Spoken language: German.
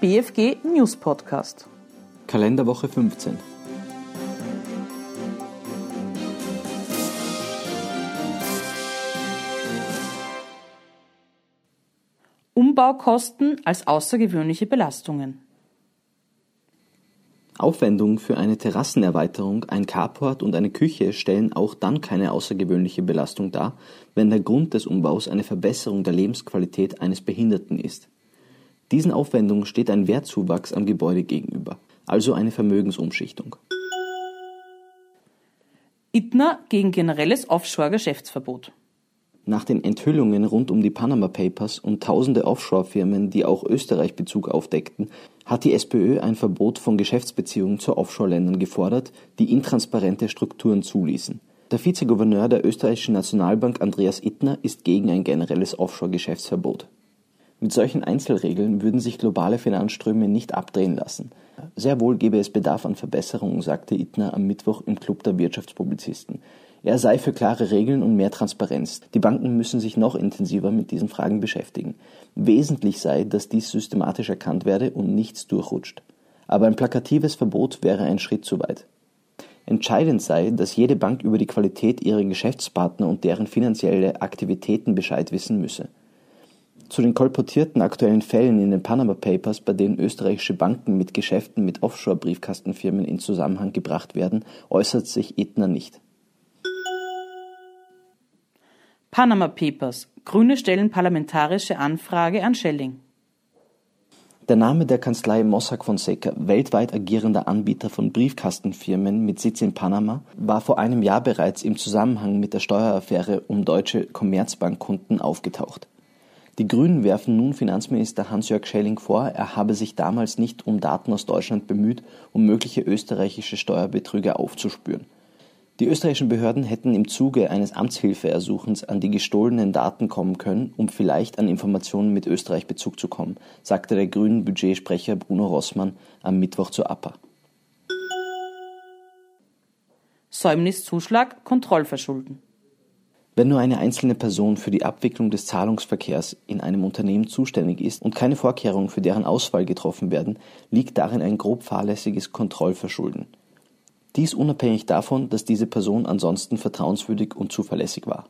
BFG News Podcast. Kalenderwoche 15. Umbaukosten als außergewöhnliche Belastungen. Aufwendungen für eine Terrassenerweiterung, ein Carport und eine Küche stellen auch dann keine außergewöhnliche Belastung dar, wenn der Grund des Umbaus eine Verbesserung der Lebensqualität eines Behinderten ist. Diesen Aufwendungen steht ein Wertzuwachs am Gebäude gegenüber, also eine Vermögensumschichtung. ITNA gegen generelles Offshore-Geschäftsverbot. Nach den Enthüllungen rund um die Panama Papers und tausende Offshore-Firmen, die auch Österreich-Bezug aufdeckten, hat die SPÖ ein Verbot von Geschäftsbeziehungen zu Offshore-Ländern gefordert, die intransparente Strukturen zuließen. Der Vizegouverneur der österreichischen Nationalbank Andreas Ittner ist gegen ein generelles Offshore-Geschäftsverbot. Mit solchen Einzelregeln würden sich globale Finanzströme nicht abdrehen lassen. Sehr wohl gäbe es Bedarf an Verbesserungen, sagte Ittner am Mittwoch im Club der Wirtschaftspublizisten. Er sei für klare Regeln und mehr Transparenz. Die Banken müssen sich noch intensiver mit diesen Fragen beschäftigen. Wesentlich sei, dass dies systematisch erkannt werde und nichts durchrutscht. Aber ein plakatives Verbot wäre ein Schritt zu weit. Entscheidend sei, dass jede Bank über die Qualität ihrer Geschäftspartner und deren finanzielle Aktivitäten Bescheid wissen müsse. Zu den kolportierten aktuellen Fällen in den Panama Papers, bei denen österreichische Banken mit Geschäften mit Offshore-Briefkastenfirmen in Zusammenhang gebracht werden, äußert sich Etna nicht. Panama Papers. Grüne stellen parlamentarische Anfrage an Schelling. Der Name der Kanzlei Mossack Fonseca, weltweit agierender Anbieter von Briefkastenfirmen mit Sitz in Panama, war vor einem Jahr bereits im Zusammenhang mit der Steueraffäre um deutsche Commerzbankkunden aufgetaucht. Die Grünen werfen nun Finanzminister Hans-Jörg Schelling vor, er habe sich damals nicht um Daten aus Deutschland bemüht, um mögliche österreichische Steuerbetrüger aufzuspüren. Die österreichischen Behörden hätten im Zuge eines Amtshilfeersuchens an die gestohlenen Daten kommen können, um vielleicht an Informationen mit Österreich Bezug zu kommen, sagte der grünen Budgetsprecher Bruno Rossmann am Mittwoch zur APA. Säumniszuschlag, Kontrollverschulden. Wenn nur eine einzelne Person für die Abwicklung des Zahlungsverkehrs in einem Unternehmen zuständig ist und keine Vorkehrungen für deren Auswahl getroffen werden, liegt darin ein grob fahrlässiges Kontrollverschulden. Dies unabhängig davon, dass diese Person ansonsten vertrauenswürdig und zuverlässig war.